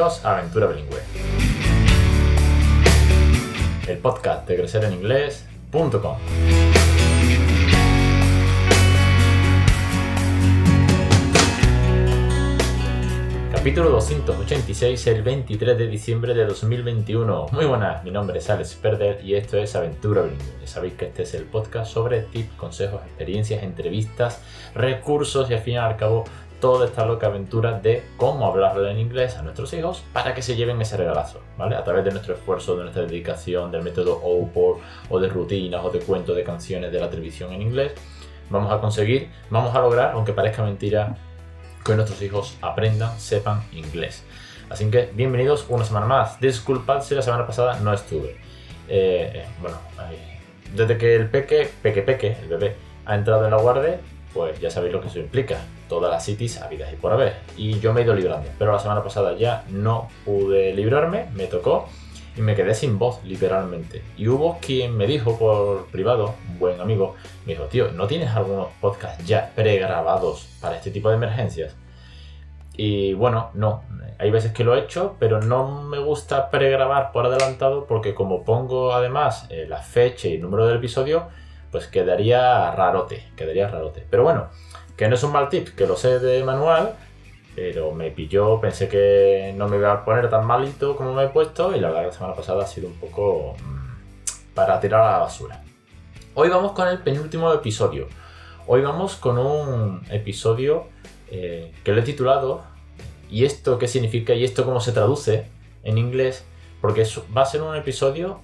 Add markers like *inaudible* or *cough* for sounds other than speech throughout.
Aventura Bilingüe. El podcast de crecereninglés.com. Capítulo 286, el 23 de diciembre de 2021. Muy buenas, mi nombre es Alex Perder y esto es Aventura Bilingüe. Sabéis que este es el podcast sobre tips, consejos, experiencias, entrevistas, recursos y al fin y al cabo toda esta loca aventura de cómo hablarle en inglés a nuestros hijos para que se lleven ese regalazo, ¿vale? A través de nuestro esfuerzo, de nuestra dedicación, del método OPOR o de rutinas o de cuentos de canciones de la televisión en inglés, vamos a conseguir, vamos a lograr, aunque parezca mentira, que nuestros hijos aprendan, sepan inglés. Así que bienvenidos una semana más. Disculpad si la semana pasada no estuve. Eh, eh, bueno, desde que el peque, peque peque, el bebé, ha entrado en la guardia, pues ya sabéis lo que eso implica. Todas las cities habidas y por haber. Y yo me he ido librando. Pero la semana pasada ya no pude librarme, me tocó y me quedé sin voz, literalmente. Y hubo quien me dijo por privado, un buen amigo, me dijo, tío, ¿no tienes algunos podcasts ya pregrabados para este tipo de emergencias? Y bueno, no, hay veces que lo he hecho, pero no me gusta pregrabar por adelantado porque como pongo además eh, la fecha y el número del episodio, pues quedaría rarote, quedaría rarote. Pero bueno, que no es un mal tip, que lo sé de manual, pero me pilló, pensé que no me iba a poner tan malito como me he puesto y la verdad la semana pasada ha sido un poco mm, para tirar a la basura. Hoy vamos con el penúltimo episodio. Hoy vamos con un episodio eh, que lo he titulado ¿Y esto qué significa? ¿Y esto cómo se traduce en inglés? Porque va a ser un episodio,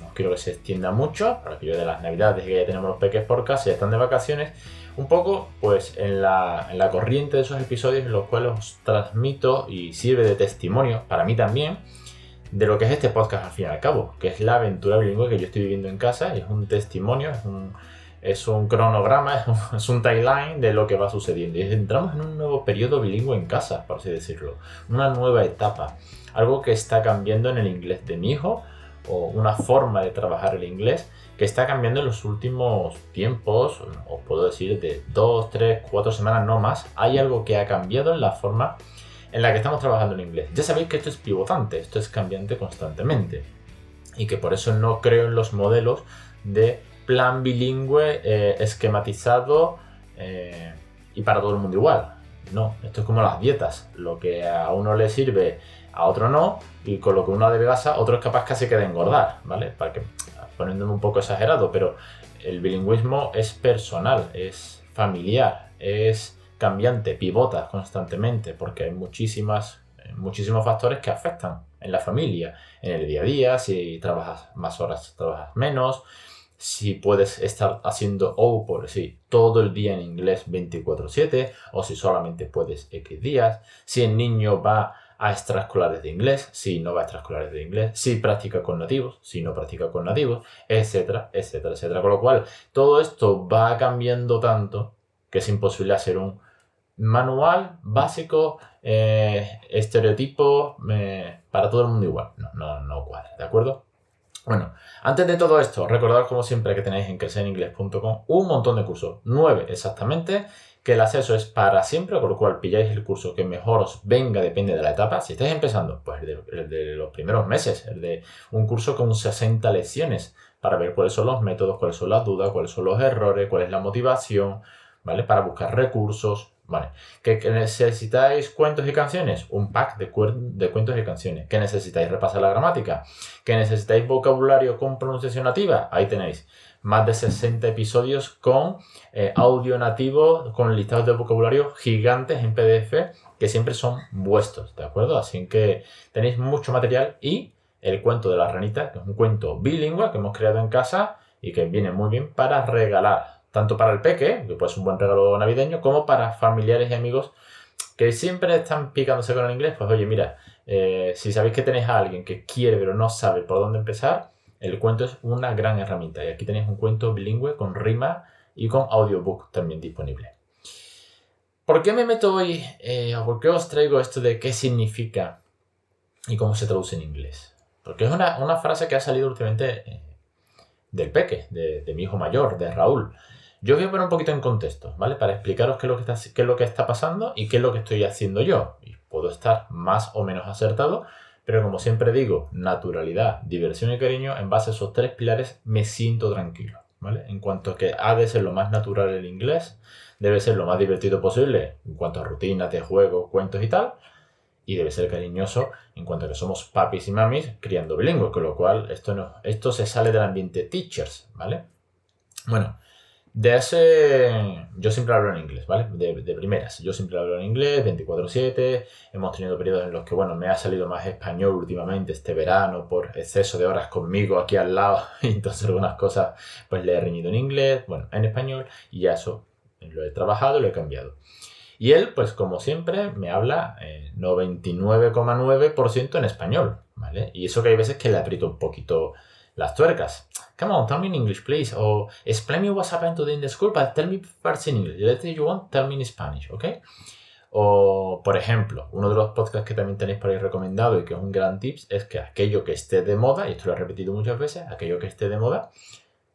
no quiero que se extienda mucho, para que yo de las navidades que ya tenemos los peques por casa y están de vacaciones, un poco pues en la, en la corriente de esos episodios en los cuales os transmito y sirve de testimonio, para mí también, de lo que es este podcast al fin y al cabo, que es la aventura bilingüe que yo estoy viviendo en casa, y es un testimonio, es un, es un cronograma, *laughs* es un, es un, timeline de lo que va sucediendo. Y entramos en un nuevo periodo bilingüe en casa, por así decirlo, una nueva etapa, algo que está cambiando en el inglés de mi hijo, o una forma de trabajar el inglés que está cambiando en los últimos tiempos, os puedo decir de dos, tres, cuatro semanas, no más, hay algo que ha cambiado en la forma en la que estamos trabajando en inglés. Ya sabéis que esto es pivotante, esto es cambiante constantemente y que por eso no creo en los modelos de plan bilingüe eh, esquematizado eh, y para todo el mundo igual. No, esto es como las dietas, lo que a uno le sirve, a otro no, y con lo que uno adelgaza, otro es capaz casi que de engordar, ¿vale? Para que poniéndome un poco exagerado, pero el bilingüismo es personal, es familiar, es cambiante, pivota constantemente, porque hay muchísimas, muchísimos factores que afectan en la familia, en el día a día, si trabajas más horas, trabajas menos, si puedes estar haciendo O por sí todo el día en inglés 24/7 o si solamente puedes X días, si el niño va a extraescolares de inglés, si no va a extraescolares de inglés, si practica con nativos, si no practica con nativos, etcétera, etcétera, etcétera. Con lo cual, todo esto va cambiando tanto que es imposible hacer un manual básico, eh, estereotipo eh, para todo el mundo igual. No, no, no cuadra, ¿de acuerdo? Bueno, antes de todo esto, recordad como siempre que tenéis en crecereningles.com un montón de cursos, nueve exactamente, que el acceso es para siempre, por lo cual pilláis el curso que mejor os venga, depende de la etapa. Si estáis empezando, pues el de, los primeros meses, el de un curso con 60 lecciones para ver cuáles son los métodos, cuáles son las dudas, cuáles son los errores, cuál es la motivación, ¿vale? Para buscar recursos, ¿vale? ¿Que, necesitáis cuentos y canciones? Un pack de, de cuentos y canciones. ¿Que necesitáis repasar la gramática? ¿Que necesitáis vocabulario con pronunciación nativa? Ahí tenéis más de 60 episodios con eh, audio nativo, con listados de vocabulario gigantes en PDF que siempre son vuestros, ¿de acuerdo? Así que tenéis mucho material y el cuento de la ranita, que es un cuento bilingüe que hemos creado en casa y que viene muy bien para regalar, tanto para el peque, que puede ser un buen regalo navideño, como para familiares y amigos que siempre están picándose con el inglés, pues oye, mira, eh, si sabéis que tenéis a alguien que quiere pero no sabe por dónde empezar, el cuento es una gran herramienta y aquí tenéis un cuento bilingüe con rima y con audiobook también disponible. ¿Por qué me meto hoy eh, por qué os traigo esto de qué significa y cómo se traduce en inglés? Porque es una, frase que ha salido últimamente eh, del peque, de, mi hijo mayor, de Raúl. Yo voy a poner un poquito en contexto, ¿vale? Para explicaros qué es, lo que está, qué es lo que está pasando y qué es lo que estoy haciendo yo puedo estar más o menos acertado, pero como siempre digo, naturalidad, diversión y cariño, en base a esos tres pilares me siento tranquilo. ¿vale? En cuanto a que ha de ser lo más natural el inglés, debe ser lo más divertido posible en cuanto a rutinas de juego, cuentos y tal, y debe ser cariñoso en cuanto a que somos papis y mamis criando bilingües, con lo cual esto, no, esto se sale del ambiente teachers, ¿vale? Bueno, de ese, yo siempre hablo en inglés, ¿vale? De, primeras, yo siempre hablo en inglés, 24/7, hemos tenido periodos en los que, bueno, me ha salido más español últimamente este verano por exceso de horas conmigo aquí al lado, *laughs* y entonces algunas cosas pues le he reñido en inglés, bueno, en español, y ya eso lo he trabajado, lo he cambiado. Y él, pues como siempre, me habla 99,9% en español, ¿vale? Y eso que hay veces que le aprieto un poquito las tuercas. Come on, tell me in English, please. O explain me what's happened today in the school, but tell me first in English. Let's you want, tell me in Spanish, ¿ok? O, por ejemplo, uno de los podcasts que también tenéis por ahí recomendado y que es un gran tips es que aquello que esté de moda, y esto lo he repetido muchas veces, aquello que esté de moda,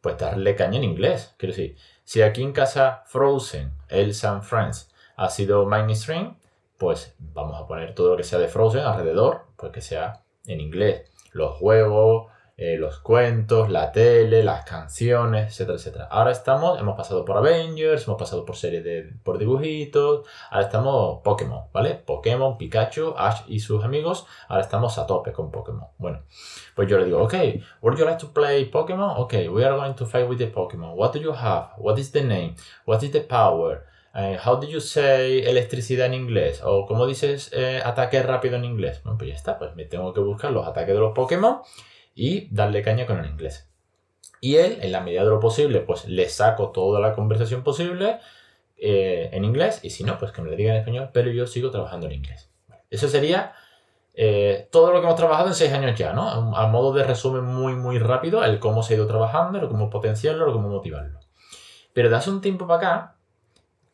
pues darle caña en inglés. Quiero decir, si aquí en casa Frozen, Elsa and Friends ha sido mainstream, pues vamos a poner todo lo que sea de Frozen alrededor, pues que sea en inglés. Los juegos, eh, los cuentos, la tele, las canciones, etcétera, etcétera. Ahora estamos, hemos pasado por Avengers, hemos pasado por series de, por dibujitos, ahora estamos Pokémon, ¿vale? Pokémon, Pikachu, Ash y sus amigos, ahora estamos a tope con Pokémon. Bueno, pues yo le digo, ok, would you like to play Pokémon? Ok, we are going to fight with the Pokémon. What do you have? What is the name? What is the power? How do you say electricidad en inglés? O cómo dices eh, ataque rápido en inglés. Bueno, pues ya está, pues me tengo que buscar los ataques de los Pokémon y darle caña con el inglés. Y él, en la medida de lo posible, pues le saco toda la conversación posible eh, en inglés y si no, pues que me lo diga en español, pero yo sigo trabajando en inglés. Eso sería eh, todo lo que hemos trabajado en seis años ya, ¿no? A, modo de resumen muy, muy rápido, el cómo se ha ido trabajando, el cómo potenciarlo, el cómo motivarlo. Pero de hace un tiempo para acá,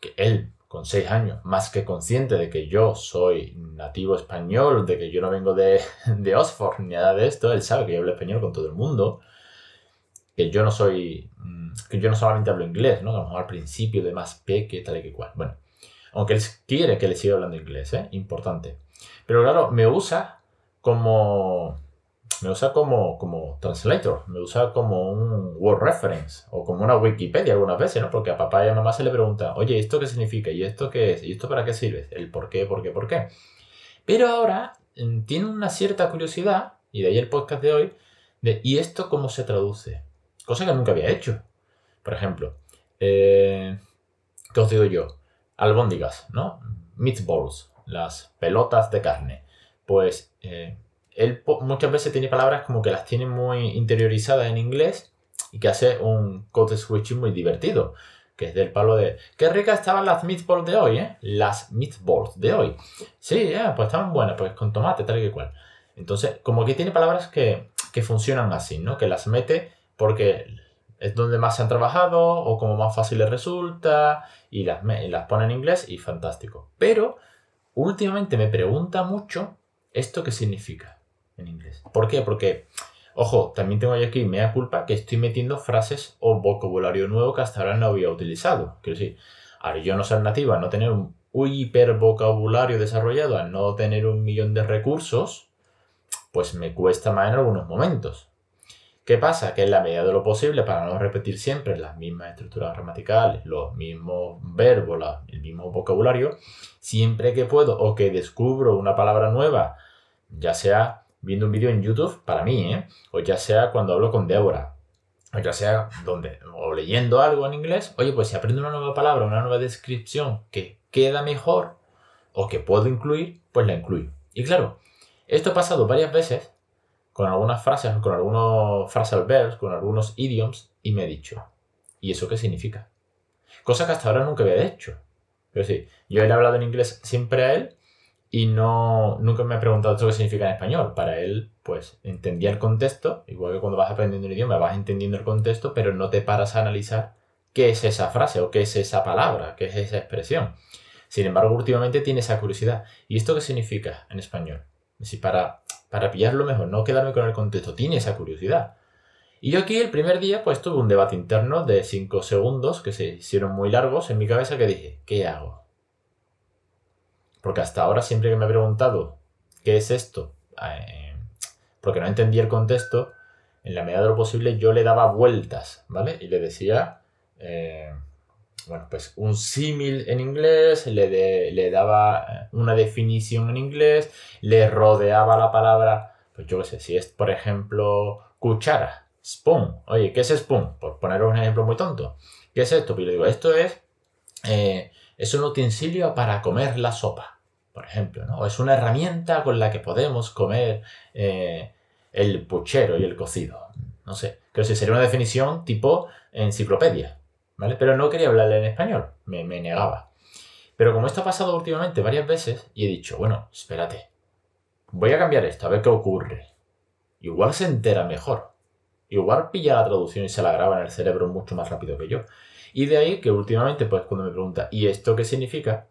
que él con seis años, más que consciente de que yo soy nativo español, de que yo no vengo de, *laughs* de Oxford ni nada de esto, él sabe que yo hablo español con todo el mundo, que yo no soy, mm, que yo no solamente hablo inglés, ¿no? A lo mejor al principio de más peque, tal y que cual. Bueno, aunque él quiere que le siga hablando inglés, ¿eh? Importante. Pero claro, me usa como me usa como, como translator, me usa como un word reference o como una Wikipedia algunas veces, ¿no? Porque a papá y a mamá se le pregunta, oye, ¿esto qué significa? ¿Y esto qué es? ¿Y esto para qué sirve? El por qué, por qué, por qué. Pero ahora mm, tiene una cierta curiosidad, y de ahí el podcast de hoy, de ¿y esto cómo se traduce? Cosa que nunca había hecho. Por ejemplo, eh, ¿qué os digo yo? Albóndigas, ¿no? Meatballs, las pelotas de carne. Pues eh, él muchas veces tiene palabras como que las tiene muy interiorizadas en inglés y que hace un code switching muy divertido, que es del palo de qué ricas estaban las meatballs de hoy, ¿eh? Las meatballs de hoy. Sí, pues estaban buenas, pues con tomate, tal y cual. Entonces, como que tiene palabras que, funcionan así, ¿no? Que las mete porque es donde más se han trabajado o como más fácil les resulta y las, y las pone en inglés y fantástico. Pero últimamente me pregunta mucho esto qué significa en inglés. ¿Por qué? Porque, ojo, también tengo aquí mea culpa que estoy metiendo frases o vocabulario nuevo que hasta ahora no había utilizado. Quiero decir, ahora yo no ser nativa, no tener un hiper vocabulario desarrollado, al no tener un millón de recursos, pues me cuesta más en algunos momentos. ¿Qué pasa? Que en la medida de lo posible, para no repetir siempre las mismas estructuras gramaticales, los mismos verbos, el mismo vocabulario, siempre que puedo o que descubro una palabra nueva, ya sea viendo un vídeo en YouTube, para mí, ¿eh? o ya sea cuando hablo con Débora, o ya sea donde, o leyendo algo en inglés, oye, pues si aprendo una nueva palabra, una nueva descripción que queda mejor o que puedo incluir, pues la incluyo. Y claro, esto ha pasado varias veces con algunas frases, con algunos phrasal verbs, con algunos idioms, y me he dicho, ¿y eso qué significa? Cosa que hasta ahora nunca había hecho. Pero sí, yo he hablado en inglés siempre a él y no, nunca me ha preguntado esto qué significa en español. Para él, pues entendía el contexto, igual que cuando vas aprendiendo un idioma, vas entendiendo el contexto, pero no te paras a analizar qué es esa frase o qué es esa palabra, qué es esa expresión. Sin embargo, últimamente tiene esa curiosidad. ¿Y esto qué significa en español? Si para, para pillarlo mejor, no quedarme con el contexto, tiene esa curiosidad. Y yo aquí el primer día pues tuve un debate interno de 5 segundos que se hicieron muy largos en mi cabeza que dije, ¿qué hago? Porque hasta ahora siempre que me he preguntado qué es esto, eh, porque no entendía el contexto, en la medida de lo posible yo le daba vueltas, ¿vale? Y le decía, eh, bueno, pues un símil en inglés, le, le daba eh, una definición en inglés, le rodeaba la palabra, pues yo qué sé, si es, por ejemplo, cuchara, spoon, oye, ¿qué es spoon? Por poner un ejemplo muy tonto. ¿Qué es esto? Pues le digo, esto es, es un utensilio para comer la sopa por ejemplo, ¿no? Es una herramienta con la que podemos comer eh, el puchero y el cocido. No sé, creo que sería una definición tipo enciclopedia, ¿vale? Pero no quería hablarle en español, me, me negaba. Pero como esto ha pasado últimamente varias veces, y he dicho, bueno, espérate, voy a cambiar esto, a ver qué ocurre. Igual se entera mejor. Igual pilla la traducción y se la graba en el cerebro mucho más rápido que yo. Y de ahí que últimamente, pues cuando me pregunta, ¿y esto qué significa?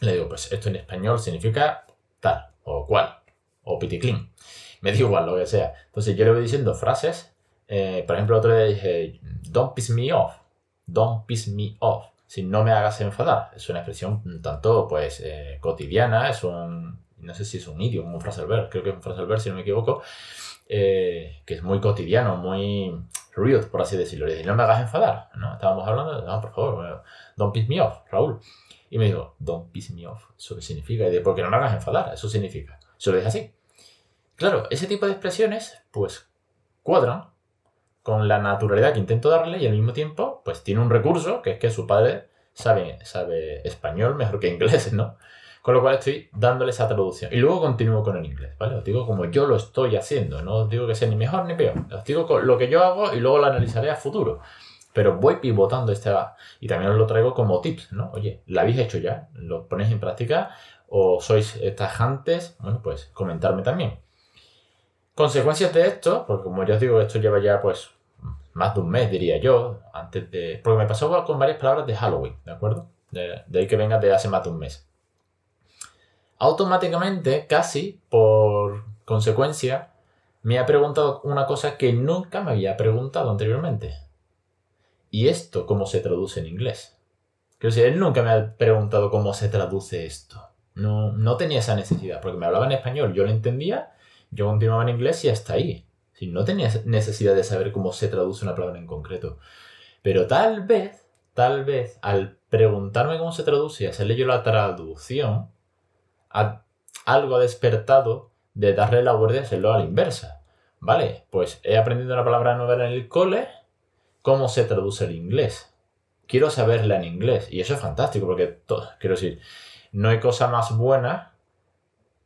Le digo, pues esto en español significa tal, o cual, o piticlin. *laughs* Me digo igual, lo que sea. Entonces yo le voy diciendo frases. Eh, por ejemplo, otro día dije, don't piss me off. Don't piss me off. Si no me hagas enfadar. Es una expresión tanto pues eh, cotidiana, es un, no sé si es un idioma, un ver creo que es un ver si no me equivoco, eh, que es muy cotidiano, muy rude, por así decirlo. Le dije, no me hagas enfadar. ¿no? Estábamos hablando, no, por favor, don't piss me off, Raúl. Y me dijo, don't piss me off. ¿Eso qué significa? Y de, porque no me hagas enfadar. Eso significa. Se lo dije así. Claro, ese tipo de expresiones, pues, cuadran con la naturalidad que intento darle y al mismo tiempo, pues, tiene un recurso, que es que su padre sabe, sabe español mejor que inglés, ¿no? Con lo cual estoy dándole esa traducción. Y luego continúo con el inglés, ¿vale? Os digo como yo lo estoy haciendo, no os digo que sea ni mejor ni peor. Os digo lo que yo hago y luego lo analizaré a futuro pero voy pivotando este y también os lo traigo como tips, ¿no? Oye, ¿la habéis hecho ya? ¿Lo ponéis en práctica? ¿O sois tajantes? Bueno, pues comentarme también. Consecuencias de esto, porque como ya os digo, esto lleva ya pues más de un mes, diría yo, antes de... Porque me pasó con varias palabras de Halloween, ¿de acuerdo? De, de ahí que venga de hace más de un mes. Automáticamente, casi por consecuencia, me ha preguntado una cosa que nunca me había preguntado anteriormente. ¿Y esto cómo se traduce en inglés? Quiero decir, él nunca me ha preguntado cómo se traduce esto. No, no tenía esa necesidad, porque me hablaba en español, yo lo entendía, yo continuaba en inglés y hasta ahí. Si no tenía necesidad de saber cómo se traduce una palabra en concreto. Pero tal vez, tal vez, al preguntarme cómo se traduce y hacerle yo la traducción, algo ha despertado de darle la vuelta y hacerlo a la inversa. Vale, pues he aprendido una palabra nueva en el cole, cómo se traduce el inglés. Quiero saberla en inglés. Y eso es fantástico, porque, todo, quiero decir, no hay cosa más buena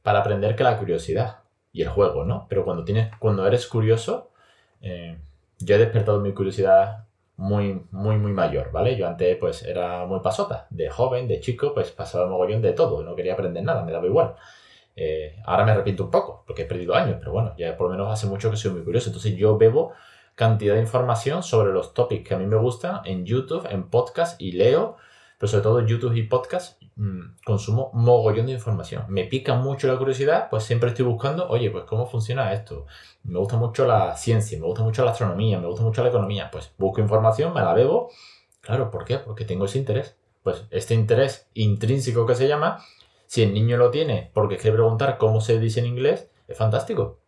para aprender que la curiosidad y el juego, ¿no? Pero cuando, tienes, cuando eres curioso, eh, yo he despertado mi curiosidad muy, muy, muy mayor, ¿vale? Yo antes, pues, era muy pasota. De joven, de chico, pues, pasaba mogollón de todo. No quería aprender nada, me daba igual. Eh, ahora me arrepiento un poco, porque he perdido años, pero bueno, ya por lo menos hace mucho que soy muy curioso. Entonces yo bebo cantidad de información sobre los topics que a mí me gustan en YouTube, en podcast y leo, pero sobre todo YouTube y podcast mm, consumo mogollón de información. Me pica mucho la curiosidad, pues siempre estoy buscando, oye, pues cómo funciona esto. Me gusta mucho la ciencia, me gusta mucho la astronomía, me gusta mucho la economía. Pues busco información, me la bebo. Claro, ¿por qué? Porque tengo ese interés. Pues este interés intrínseco que se llama, si el niño lo tiene porque quiere preguntar cómo se dice en inglés, es fantástico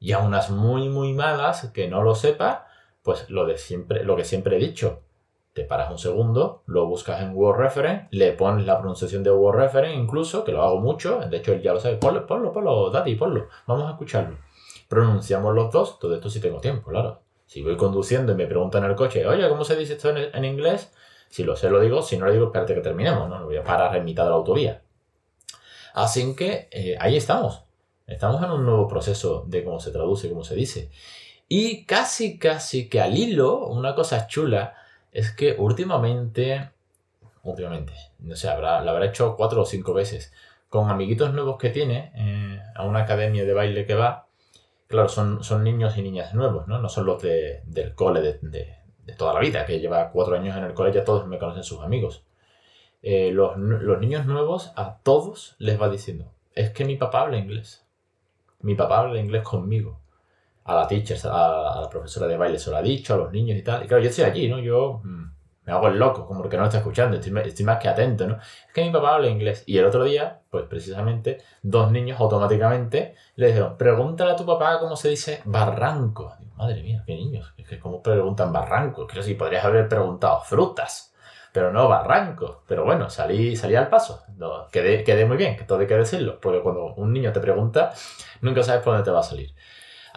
y a unas muy, muy malas que no lo sepa, pues lo, de siempre, lo que siempre he dicho, te paras un segundo, lo buscas en Word Reference, le pones la pronunciación de Word Reference incluso, que lo hago mucho, de hecho él ya lo sabe, ponlo, ponlo, ponlo, Daddy, ponlo, vamos a escucharlo. Pronunciamos los dos, todo esto sí tengo tiempo, claro. Si voy conduciendo y me preguntan en el coche, oye, ¿cómo se dice esto en, inglés? Si lo sé, lo digo, si no lo digo, espérate que terminemos, ¿no? Lo voy a parar en mitad de la autovía. Así que eh, ahí estamos. Estamos en un nuevo proceso de cómo se traduce, cómo se dice. Y casi, casi que al hilo, una cosa chula es que últimamente, últimamente, no sé, habrá, lo habrá hecho cuatro o cinco veces, con amiguitos nuevos que tiene eh, a una academia de baile que va. Claro, son, son niños y niñas nuevos, ¿no? No son los de, del cole de, de, toda la vida, que lleva cuatro años en el cole, ya todos me conocen sus amigos. Eh, los, los niños nuevos a todos les va diciendo, es que mi papá habla inglés mi papá habla inglés conmigo. A la teacher, a, la profesora de baile se lo ha dicho, a los niños y tal. Y claro, yo estoy allí, ¿no? Yo mm, me hago el loco, como que no lo está escuchando, estoy, más que atento, ¿no? Es que mi papá habla inglés. Y el otro día, pues precisamente, dos niños automáticamente le dijeron, pregúntale a tu papá cómo se dice barranco. Madre mía, qué niños, es que cómo preguntan barranco. Creo sí, podrías haber preguntado frutas, pero no barranco. Pero bueno, salí, salí al paso. Quedé, quedé muy bien, que todo hay que decirlo, porque cuando un niño te pregunta, nunca sabes por dónde te va a salir.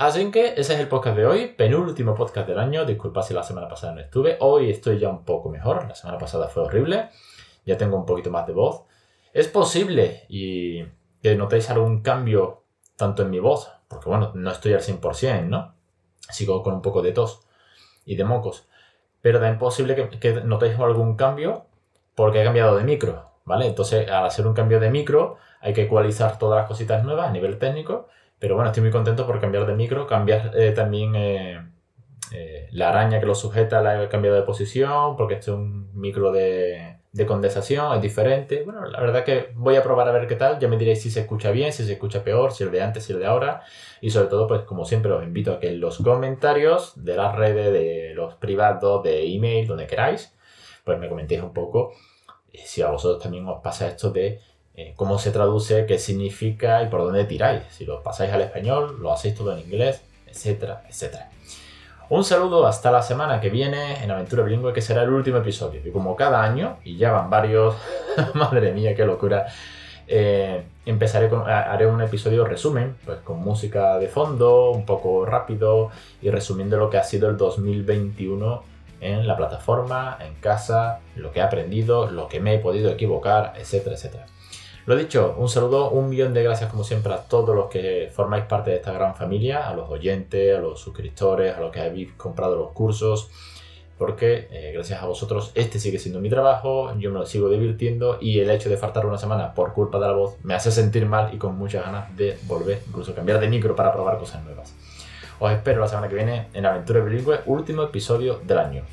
Así que ese es el podcast de hoy, penúltimo podcast del año. Disculpa si la semana pasada no estuve. Hoy estoy ya un poco mejor. La semana pasada fue horrible. Ya tengo un poquito más de voz. Es posible y que notéis algún cambio tanto en mi voz, porque bueno, no estoy al 100%, ¿no? Sigo con un poco de tos y de mocos. Pero también es posible que, que notéis algún cambio porque he cambiado de micro, ¿vale? Entonces, al hacer un cambio de micro, hay que ecualizar todas las cositas nuevas a nivel técnico pero bueno, estoy muy contento por cambiar de micro, cambiar eh, también eh, eh, la araña que lo sujeta, la he cambiado de posición, porque este es un micro de, de, condensación, es diferente. Bueno, la verdad que voy a probar a ver qué tal, ya me diréis si se escucha bien, si se escucha peor, si el de antes, si el de ahora. Y sobre todo, pues como siempre, os invito a que en los comentarios de las redes, de los privados, de email, donde queráis, pues me comentéis un poco si a vosotros también os pasa esto de eh, cómo se traduce, qué significa y por dónde tiráis. Si lo pasáis al español, lo hacéis todo en inglés, etcétera, etcétera. Un saludo hasta la semana que viene en Aventura Bilingüe, que será el último episodio. Y como cada año, y ya van varios, *laughs* madre mía, qué locura, eh, empezaré con, haré un episodio resumen, pues con música de fondo, un poco rápido y resumiendo lo que ha sido el 2021 en la plataforma, en casa, lo que he aprendido, lo que me he podido equivocar, etcétera, etcétera. Lo dicho, un saludo, un millón de gracias como siempre a todos los que formáis parte de esta gran familia, a los oyentes, a los suscriptores, a los que habéis comprado los cursos, porque eh, gracias a vosotros este sigue siendo mi trabajo, yo me lo sigo divirtiendo y el hecho de faltar una semana por culpa de la voz me hace sentir mal y con muchas ganas de volver, incluso cambiar de micro para probar cosas nuevas. Os espero la semana que viene en Aventura Bilingüe, último episodio del año.